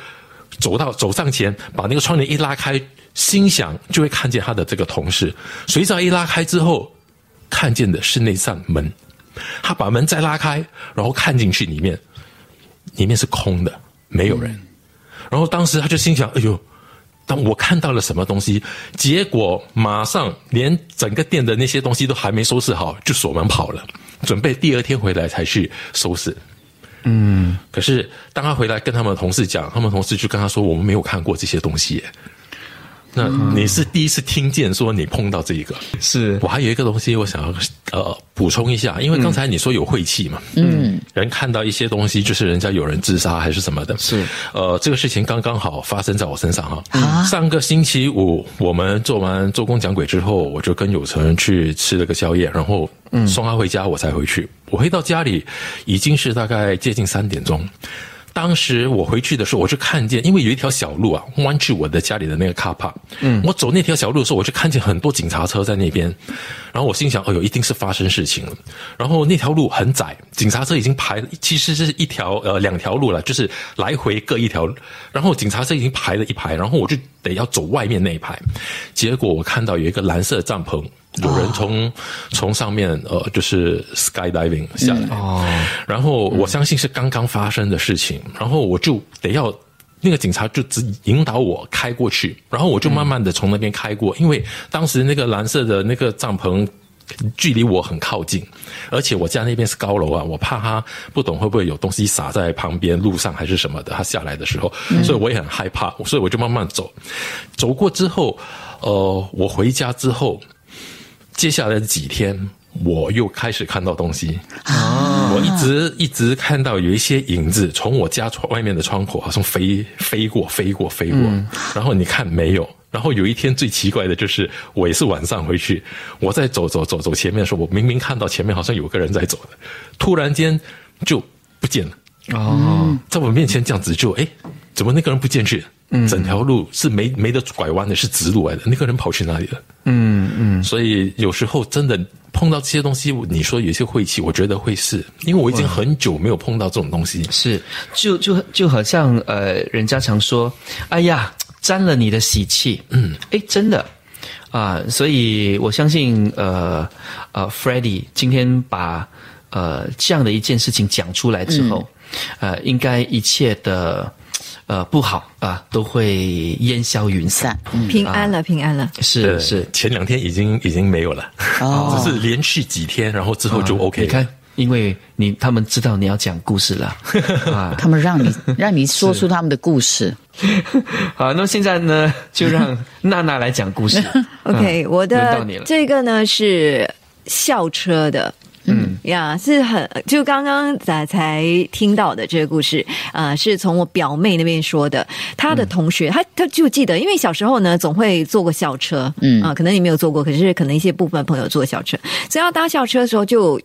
走到走上前，把那个窗帘一拉开，心想就会看见他的这个同事。随着一拉开之后，看见的是那扇门，他把门再拉开，然后看进去里面，里面是空的，没有人。然后当时他就心想：“哎呦，当我看到了什么东西？”结果马上连整个店的那些东西都还没收拾好，就锁门跑了，准备第二天回来才去收拾。嗯，可是当他回来跟他们同事讲，他们同事就跟他说：“我们没有看过这些东西。”那你是第一次听见说你碰到这一个？是我还有一个东西，我想要呃补充一下，因为刚才你说有晦气嘛，嗯，人看到一些东西，就是人家有人自杀还是什么的，是呃，这个事情刚刚好发生在我身上哈。上个星期五我们做完周公讲鬼之后，我就跟有成去吃了个宵夜，然后送他回家，我才回去。我回到家里已经是大概接近三点钟。当时我回去的时候，我就看见，因为有一条小路啊，弯去我的家里的那个卡帕。嗯，我走那条小路的时候，我就看见很多警察车在那边，然后我心想，哎呦，一定是发生事情了。然后那条路很窄，警察车已经排，其实是一条呃两条路了，就是来回各一条。然后警察车已经排了一排，然后我就得要走外面那一排。结果我看到有一个蓝色帐篷。有人从从上面呃，就是 skydiving 下来，哦，然后我相信是刚刚发生的事情，然后我就得要那个警察就只引导我开过去，然后我就慢慢的从那边开过，因为当时那个蓝色的那个帐篷距离我很靠近，而且我家那边是高楼啊，我怕他不懂会不会有东西洒在旁边路上还是什么的，他下来的时候，所以我也很害怕，所以我就慢慢走，走过之后，呃，我回家之后。接下来的几天，我又开始看到东西。啊！我一直一直看到有一些影子从我家窗外面的窗口好像飞飞过、飞过、飞过。然后你看没有？然后有一天最奇怪的就是，我也是晚上回去，我在走走走走前面的时候，我明明看到前面好像有个人在走的，突然间就不见了。哦，在我面前这样子就哎，怎么那个人不见去？嗯，整条路是没没得拐弯的，是直路来的。那个人跑去哪里了？嗯嗯。所以有时候真的碰到这些东西，你说有些晦气，我觉得会是因为我已经很久没有碰到这种东西。是，就就就好像呃，人家常说，哎呀，沾了你的喜气。嗯，哎，真的啊、所以我相信呃呃 f r e d d y 今天把呃这样的一件事情讲出来之后。呃，应该一切的呃不好啊都会烟消云散。平安了，平安了。是是，前两天已经已经没有了，哦 只是连续几天，然后之后就 OK 了。你看，因为你他们知道你要讲故事了 啊。他们让你 让你说出他们的故事。好，那么现在呢，就让娜娜来讲故事。OK，、嗯我的这个呢是校车的。嗯呀是很就刚刚才才听到的这个故事，呃，是从我表妹那边说的。她的同学，她她就记得，因为小时候呢总会坐过校车，嗯啊、可能你没有坐过，可是可能一些部分朋友坐校车，所以要搭校车的时候，就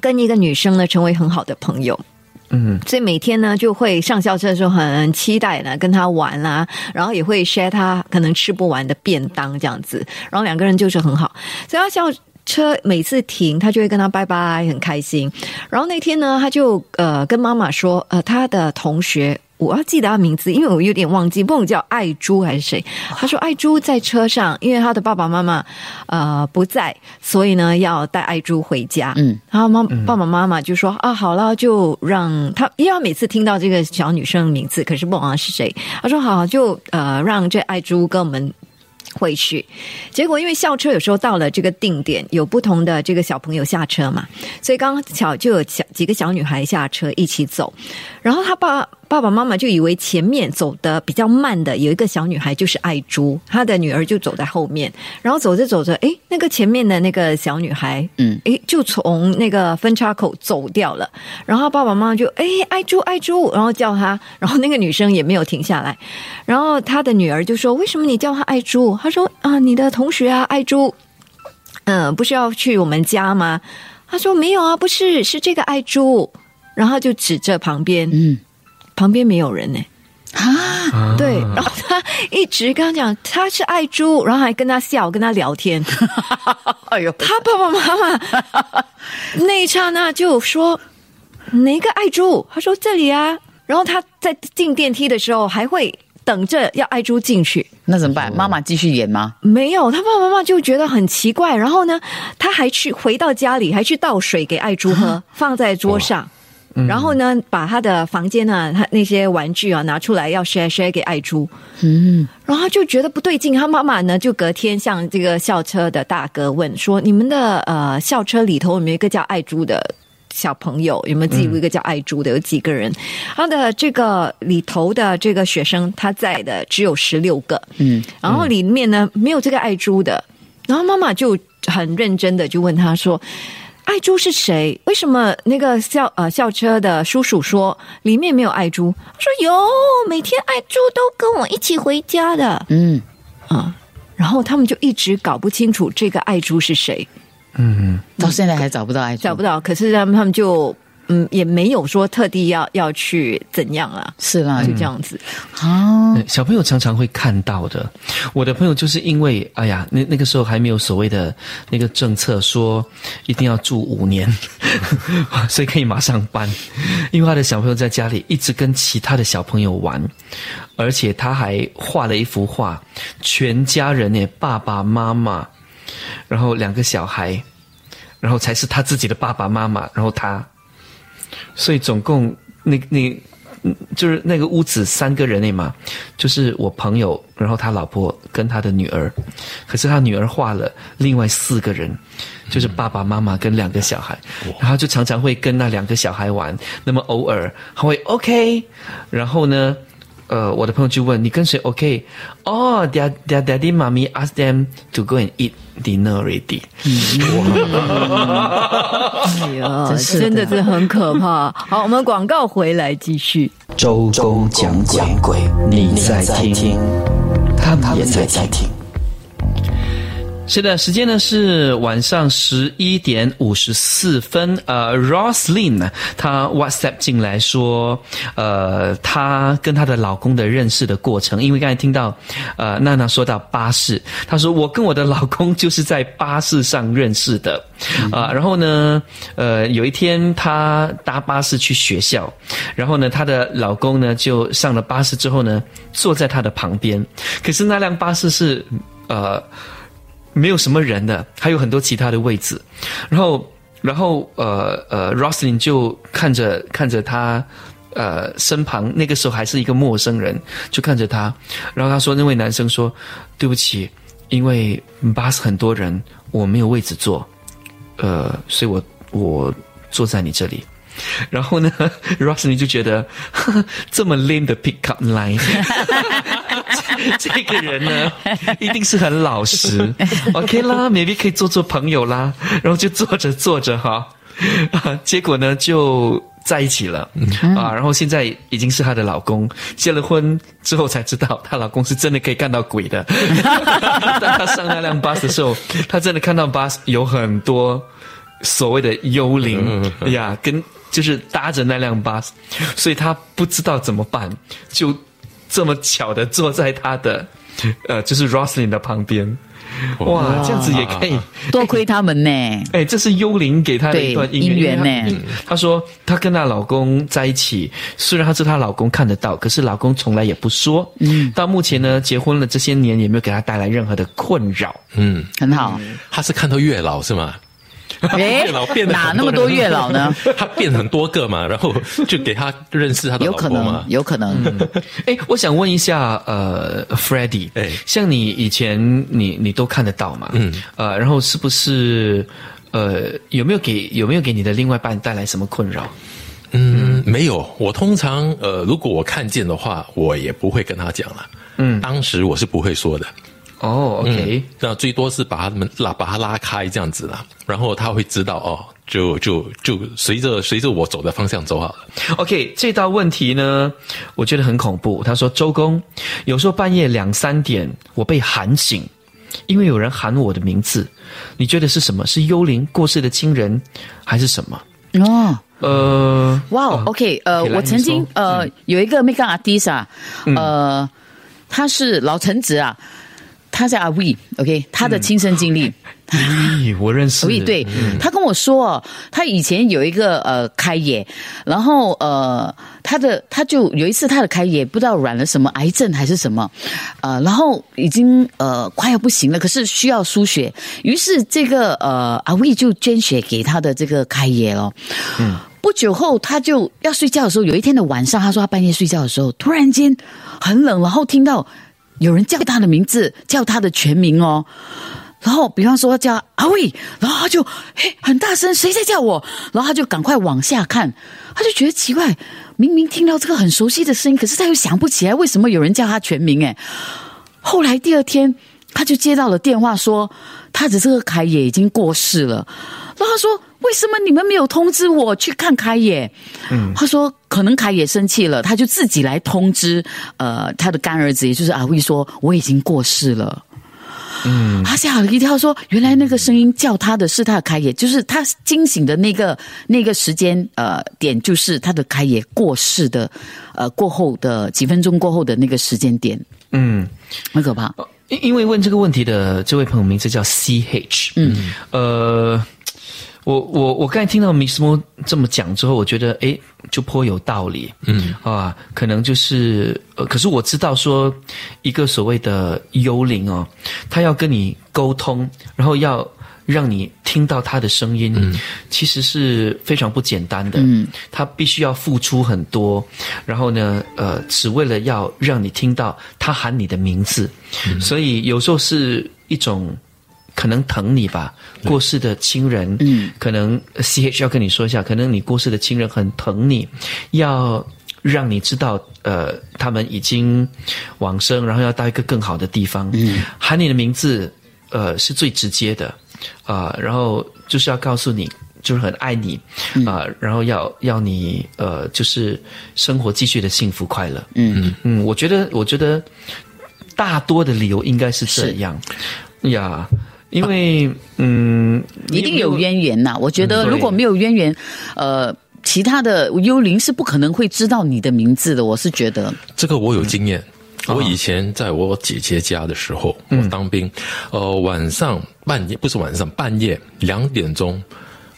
跟一个女生呢成为很好的朋友。嗯，所以每天呢就会上校车的时候很期待呢跟他玩啦、然后也会 share 他可能吃不完的便当这样子，然后两个人就是很好。所以他校车每次停，他就会跟他拜拜，很开心。然后那天呢，他就呃跟妈妈说，呃他的同学。我要记得他名字，因为我有点忘记，不懂叫爱珠还是谁。他说爱珠在车上，因为他的爸爸妈妈呃不在，所以呢要带爱珠回家。嗯，然后妈爸爸妈妈就说啊，好了，就让他，因为他每次听到这个小女生的名字，可是不知道是谁。他说好，就呃让这爱珠跟我们。回去，结果因为校车有时候到了这个定点，有不同的这个小朋友下车嘛，所以刚巧就有小几个小女孩下车一起走，然后他爸爸爸妈妈就以为前面走的比较慢的有一个小女孩就是爱珠，她的女儿就走在后面，然后走着走着，哎，那个前面的那个小女孩，嗯，哎，就从那个分叉口走掉了，然后爸爸妈妈就哎，爱珠爱珠，然后叫她，然后那个女生也没有停下来，然后她的女儿就说：“为什么你叫她爱珠？”她说：“啊，你的同学啊，爱珠，嗯、不是要去我们家吗？”她说：“没有啊，不是，是这个爱珠。”然后就指着旁边，嗯，旁边没有人呢、啊，对，然后他一直跟他讲他是爱猪，然后还跟他笑，跟他聊天。哎呦，他爸爸妈妈 那一刹那就说哪个爱猪？他说这里啊。然后他在进电梯的时候还会等着要爱猪进去，那怎么办？妈妈继续演吗？没有，他爸爸妈妈就觉得很奇怪。然后呢，他还去回到家里，还去倒水给爱猪喝，放在桌上。然后呢，把他的房间呢，他那些玩具啊拿出来要 share share 给爱珠。嗯，然后他就觉得不对劲，他妈妈呢就隔天向这个校车的大哥问说：“你们的呃校车里头有没有一个叫爱珠的小朋友？有没有记录一个叫爱珠的？有几个人？”他的这个里头的这个学生他在的只有十六个，嗯，然后里面呢没有这个爱珠的，然后妈妈就很认真的就问他说。爱珠是谁？为什么那个校呃校车的叔叔说里面没有爱珠？他说有，每天爱珠都跟我一起回家的。嗯，啊，然后他们就一直搞不清楚这个爱珠是谁，嗯到现在还找不到爱珠，找不到。可是他们他们就嗯也没有说特地要要去怎样啊，是啦，就这样子。啊，对小朋友常常会看到的。我的朋友就是因为，哎呀，那那个时候还没有所谓的那个政策说一定要住五年，所以可以马上搬。因为他的小朋友在家里一直跟其他的小朋友玩，而且他还画了一幅画，全家人呢，爸爸妈妈，然后两个小孩，然后才是他自己的爸爸妈妈，然后他，所以总共那那。嗯就是那个屋子三个人内嘛，就是我朋友，然后他老婆跟他的女儿，可是他女儿画了另外四个人，就是爸爸妈妈跟两个小孩，然后就常常会跟那两个小孩玩，那么偶尔他会 OK，然后呢，呃，我的朋友就问你跟谁 OK？哦、t h e i r their daddy mommy asked them to go and eat dinner already。哎呀，真的真的是很可怕。好，我们广告回来继续。周公讲鬼，你在听，他们也在听。是的，时间呢是晚上十一点五十四分。呃，Roslyn 呢，她 WhatsApp 进来说，呃，她跟她的老公的认识的过程，因为刚才听到呃娜娜说到巴士，她说我跟我的老公就是在巴士上认识的，啊、然后呢，呃，有一天她搭巴士去学校，然后呢，她的老公呢就上了巴士之后呢，坐在她的旁边，可是那辆巴士是呃。没有什么人的，还有很多其他的位置。然后然后呃呃，Roslyn 就看着看着他。呃，身旁那个时候还是一个陌生人，就看着他，然后他说：“那位男生说，对不起，因为巴士很多人，我没有位置坐，呃，所以我我坐在你这里。”然后呢 r o s l y 就觉得呵呵 这么 lame 的 pick up line，这 这个人呢，一定是很老实。OK 啦，maybe 可以做做朋友啦。然后就坐着坐着哈，结果呢就。在一起了啊，然后现在已经是她的老公。结了婚之后才知道，她老公是真的可以看到鬼的。当她上那辆巴士的时候，她真的看到巴士有很多所谓的幽灵呀，跟就是搭着那辆巴士，所以她不知道怎么办，就这么巧的坐在他的呃，就是 Roslyn 的旁边。哇，这样子也可以，多亏他们呢。哎，这是幽灵给她的一段姻缘呢。她说，她跟她老公在一起，虽然她知道她老公看得到，可是老公从来也不说。嗯，到目前呢，结婚了这些年，也没有给她带来任何的困扰。嗯，很好。她是看到月老是吗？哎，哪那么多月老呢？他变很多个嘛，然后就给他认识他的老婆嘛，有可能。哎，我想问一下，呃，Freddie，哎，像你以前你你都看得到嘛？嗯，呃，然后是不是呃有没有给有没有给你的另外一半带来什么困扰？嗯，没有。我通常呃，如果我看见的话，我也不会跟他讲了。嗯，当时我是不会说的。哦，OK，那最多是把他们拉把他拉开这样子啦，然后他会知道哦，就就就随着随着我走的方向走好了。OK，这道问题呢，我觉得很恐怖。他说：“周公，有时候半夜两三点，我被喊醒，因为有人喊我的名字，你觉得是什么？是幽灵、过世的亲人，还是什么？”哦，呃，哇，OK，呃，我曾经呃有一个 make up artist 啊，呃，他是老臣子啊。他叫阿 V，OK，他的亲身经历，我认识。对，他跟我说，他以前有一个呃开业，然后呃他的他就有一次他的开业不知道染了什么癌症还是什么，呃，然后已经呃快要不行了，可是需要输血，于是这个呃阿 V 就捐血给他的这个开业了。嗯，不久后他就要睡觉的时候，有一天的晚上，他说他半夜睡觉的时候，突然间很冷，然后听到。有人叫他的名字，叫他的全名哦。然后，比方说叫阿伟，然后他就嘿很大声，谁在叫我？然后他就赶快往下看，他就觉得奇怪，明明听到这个很熟悉的声音，可是他又想不起来为什么有人叫他全名。哎，后来第二天他就接到了电话，说他的这个凯也已经过世了。然后他说。为什么你们没有通知我去看开野？嗯，他说可能开野生气了，他就自己来通知呃他的干儿子，也就是阿威说我已经过世了。嗯，他吓了一跳，说原来那个声音叫他的是他的开野，就是他惊醒的那个那个时间呃点，就是他的开野过世的呃过后的几分钟过后的那个时间点。嗯，很可怕。因因为问这个问题的这位朋友名字叫 C H。嗯，呃。我我我刚才听到 Miss Mo 这么讲之后，我觉得诶就颇有道理。嗯啊，可能就是呃，可是我知道说一个所谓的幽灵哦，他要跟你沟通，然后要让你听到他的声音，其实是非常不简单的。嗯，他必须要付出很多，然后呢，呃，只为了要让你听到他喊你的名字，所以有时候是一种。可能疼你吧，过世的亲人，嗯，可能 C H 要跟你说一下，可能你过世的亲人很疼你，要让你知道，呃，他们已经往生，然后要到一个更好的地方，嗯，喊你的名字，呃，是最直接的，啊，然后就是要告诉你，就是很爱你，啊，然后要要你，呃，就是生活继续的幸福快乐，嗯。嗯，我觉得，我觉得大多的理由应该是这样，呀。因为嗯，一定有渊源呐。我觉得如果没有渊源，呃，其他的幽灵是不可能会知道你的名字的。我是觉得这个我有经验。我以前在我姐姐家的时候，我当兵，呃，晚上半夜不是晚上半夜两点钟，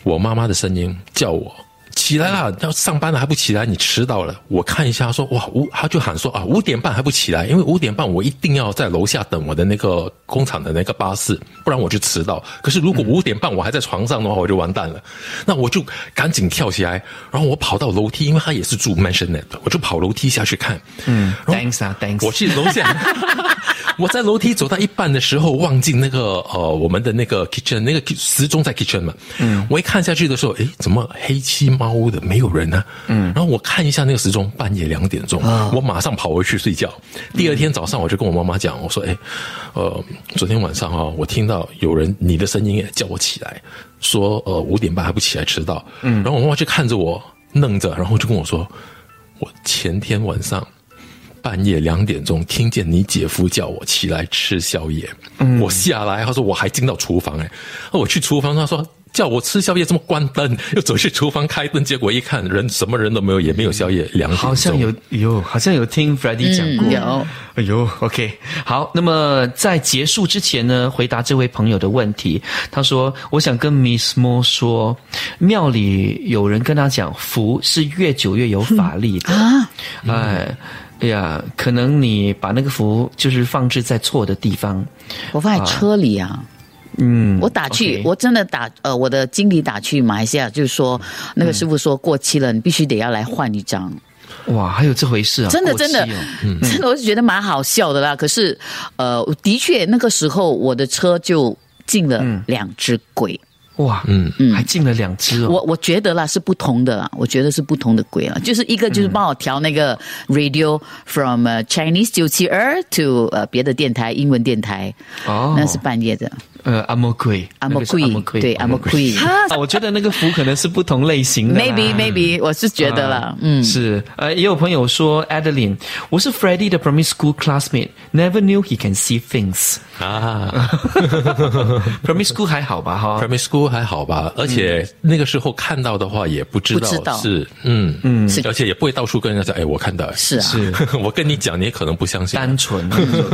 我妈妈的声音叫我起来了，要上班了还不起来，你迟到了。我看一下说哇五，他就喊说啊五点半还不起来，因为五点半我一定要在楼下等我的那个工厂的那个巴士，不然我就迟到。可是如果五点半我还在床上的话，我就完蛋了。那我就赶紧跳起来，然后我跑到楼梯，因为他也是住 mansionette，我就跑楼梯下去看。嗯，thanks 啊，thanks。我去楼下。我在楼梯走到一半的时候，忘记那个呃，我们的那个 kitchen 那个时钟在 kitchen 嘛。嗯，我一看下去的时候，诶，怎么黑漆猫的，没有人呢？嗯，然后我看一下那个时钟，半夜两点钟，我马上跑回去睡觉。第二天早上，我就跟我妈妈讲，我说，诶，呃，昨天晚上啊，我听到有人你的声音也叫我起来，说呃五点半还不起来，迟到。嗯，然后我妈妈就看着我愣着，然后就跟我说，我前天晚上。半夜两点钟，听见你姐夫叫我起来吃宵夜，我下来，他说我还进到厨房，哎，我去厨房，他说。叫我吃宵夜，这么关灯，又走去厨房开灯，结果一看，人什么人都没有，也没有宵夜。两点好像有有，好像有听 f r e d d y 讲过。有，哎呦，OK，好。那么在结束之前呢，回答这位朋友的问题，他说：“我想跟 Miss Mo 说，庙里有人跟他讲，福是越久越有法力的啊。哎，哎呀，可能你把那个符就是放置在错的地方，我放在车里啊。”嗯，我打去，我真的打，呃，我的经理打去马来西亚，就是说，那个师傅说过期了，你必须得要来换一张。哇，还有这回事啊！真的，真的，真的，我是觉得蛮好笑的啦。可是，呃，的确，那个时候我的车就进了两只鬼。哇，嗯嗯，还进了两只哦。我我觉得啦，是不同的啦，我觉得是不同的鬼了。就是一个就是帮我调那个 radio from Chinese 九七二 to 呃别的电台英文电台。哦，那是半夜的。呃，阿莫奎，阿莫奎，对，阿莫奎。我觉得那个福可能是不同类型的。Maybe, maybe，我是觉得了，嗯，是。呃，也有朋友说，Adeline，我是 Freddie 的 primary school classmate，never knew he can see things。啊，primary school 还好吧？哈，primary school 还好吧？而且那个时候看到的话，也不知道是，嗯嗯，而且也不会到处跟人家讲，哎，我看到，是啊，是我跟你讲，你也可能不相信，单纯，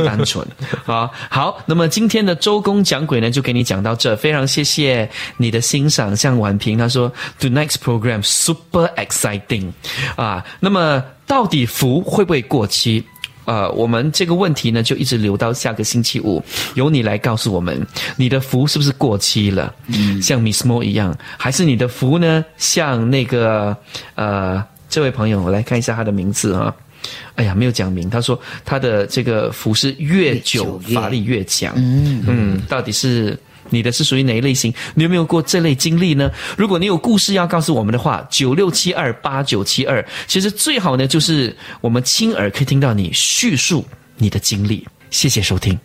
单纯。啊，好，那么今天的周公讲鬼。就给你讲到这，非常谢谢你的欣赏。像婉平他说，The next program super exciting，啊，那么到底福会不会过期？呃，我们这个问题呢，就一直留到下个星期五，由你来告诉我们，你的福是不是过期了？嗯，像 Miss Mo 一样，还是你的福呢？像那个呃，这位朋友，我来看一下他的名字啊。哎呀，没有讲明。他说他的这个服饰越久法力越强。嗯嗯，到底是你的是属于哪一类型？你有没有过这类经历呢？如果你有故事要告诉我们的话，九六七二八九七二，其实最好呢就是我们亲耳可以听到你叙述你的经历。谢谢收听。